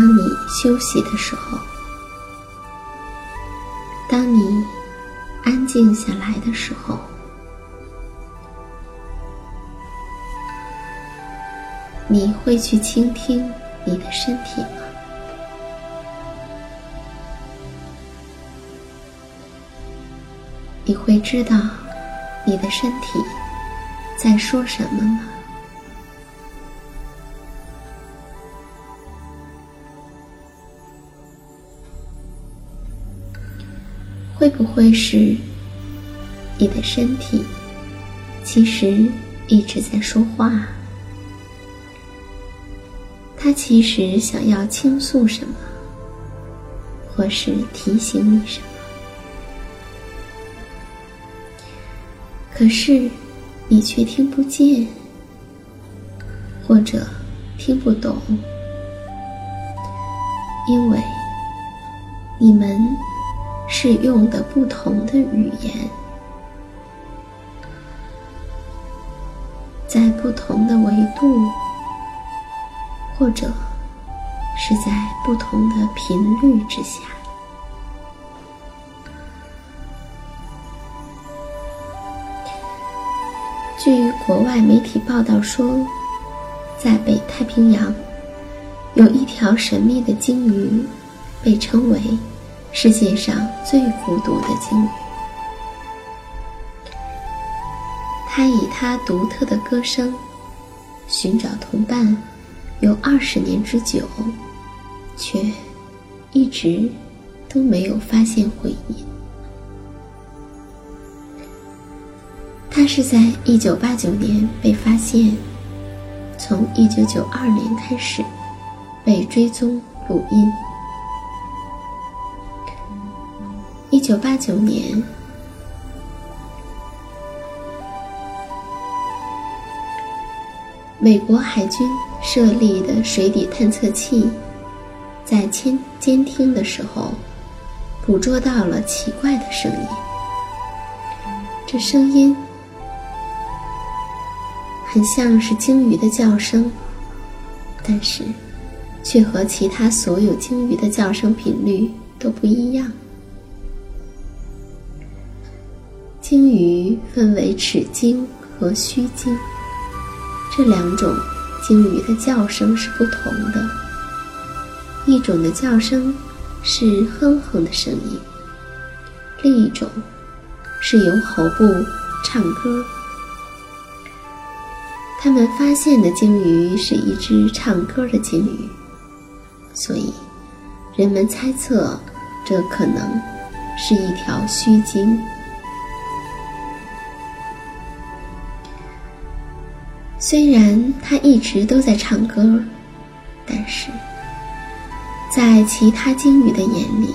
当你休息的时候，当你安静下来的时候，你会去倾听你的身体吗？你会知道你的身体在说什么吗？会不会是你的身体其实一直在说话？它其实想要倾诉什么，或是提醒你什么？可是你却听不见，或者听不懂，因为你们。是用的不同的语言，在不同的维度，或者是在不同的频率之下。据国外媒体报道说，在北太平洋有一条神秘的鲸鱼，被称为。世界上最孤独的鲸鱼，它以它独特的歌声寻找同伴，有二十年之久，却一直都没有发现回音。它是在一九八九年被发现，从一九九二年开始被追踪录音。一九八九年，美国海军设立的水底探测器在监监听的时候，捕捉到了奇怪的声音。这声音很像是鲸鱼的叫声，但是却和其他所有鲸鱼的叫声频率都不一样。鲸鱼分为齿鲸和须鲸，这两种鲸鱼的叫声是不同的。一种的叫声是哼哼的声音，另一种。是由喉部唱歌。他们发现的鲸鱼是一只唱歌的鲸鱼，所以人们猜测这可能是一条须鲸。虽然他一直都在唱歌，但是在其他鲸鱼的眼里。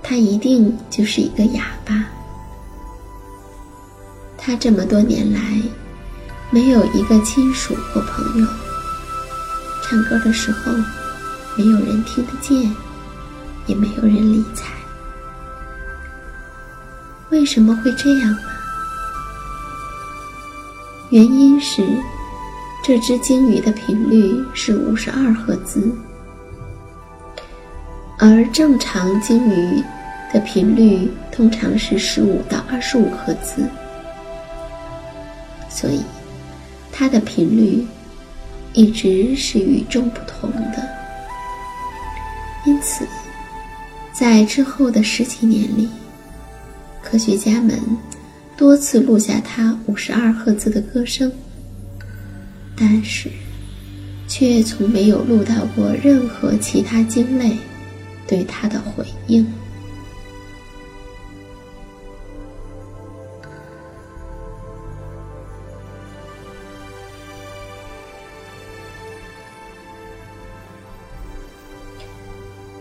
他一定就是一个哑巴。他这么多年来，没有一个亲属或朋友。唱歌的时候，没有人听得见，也没有人理睬。为什么会这样呢？原因是，这只鲸鱼的频率是五十二赫兹，而正常鲸鱼。的频率通常是十五到二十五赫兹，所以它的频率一直是与众不同的。因此，在之后的十几年里，科学家们多次录下它五十二赫兹的歌声，但是却从没有录到过任何其他鲸类对它的回应。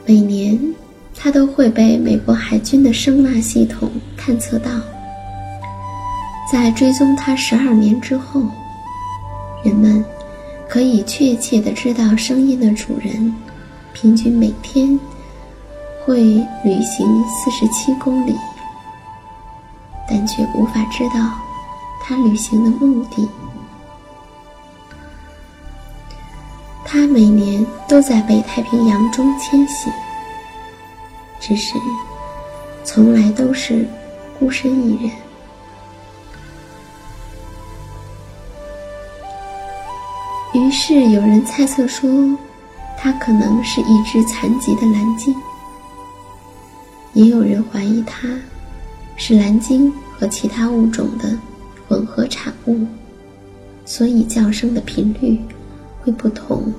每年，它都会被美国海军的声纳系统探测到。在追踪它十二年之后，人们可以确切的知道声音的主人平均每天会旅行四十七公里，但却无法知道他旅行的目的。他每年都在北太平洋中迁徙，只是从来都是孤身一人。是有人猜测说，它可能是一只残疾的蓝鲸；也有人怀疑它是蓝鲸和其他物种的混合产物，所以叫声的频率会不同。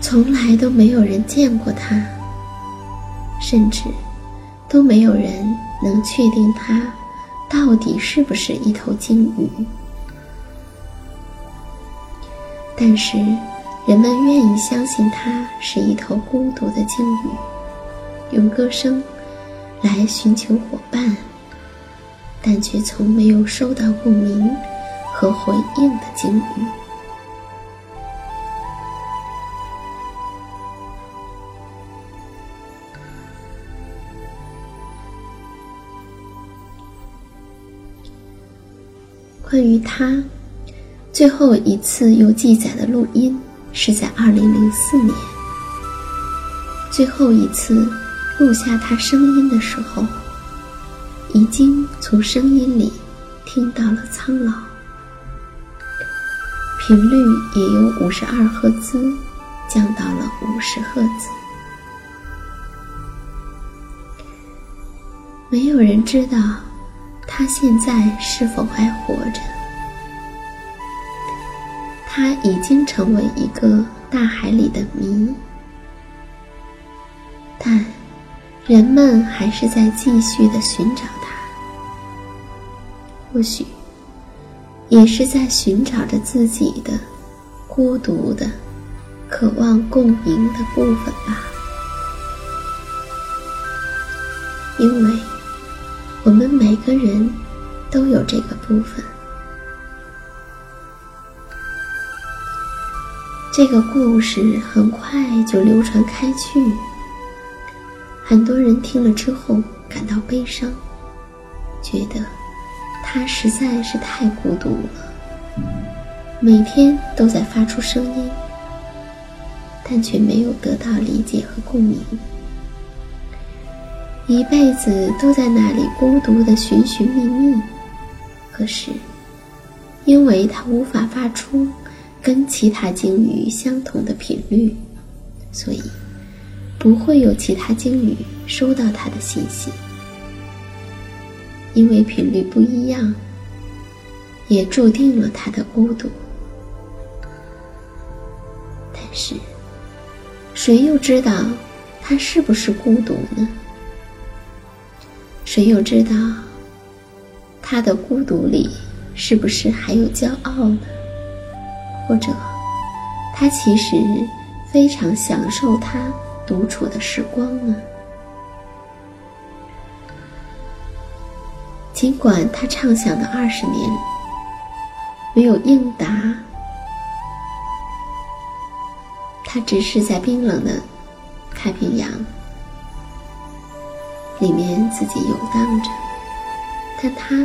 从来都没有人见过它，甚至都没有人能确定它到底是不是一头鲸鱼。但是，人们愿意相信它是一头孤独的鲸鱼，用歌声来寻求伙伴，但却从没有收到共鸣和回应的鲸鱼。关于他最后一次有记载的录音，是在二零零四年。最后一次录下他声音的时候，已经从声音里听到了苍老，频率也由五十二赫兹降到了五十赫兹。没有人知道。他现在是否还活着？他已经成为一个大海里的谜，但人们还是在继续的寻找他。或许也是在寻找着自己的孤独的、渴望共鸣的部分吧，因为。我们每个人都有这个部分。这个故事很快就流传开去，很多人听了之后感到悲伤，觉得他实在是太孤独了，每天都在发出声音，但却没有得到理解和共鸣，一辈子都在那里孤独的寻寻觅觅。可是，因为他无法发出跟其他鲸鱼相同的频率，所以。不会有其他鲸鱼收到它的信息，因为频率不一样，也注定了他的孤独。但是，谁又知道他是不是孤独呢？谁又知道他的孤独里是不是还有骄傲呢？或者，他其实非常享受他？独处的时光呢？尽管他畅想的二十年没有应答，他只是在冰冷的太平洋里面自己游荡着，但他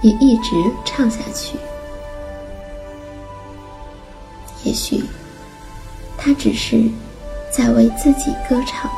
也一直唱下去。也许他只是。在为自己歌唱。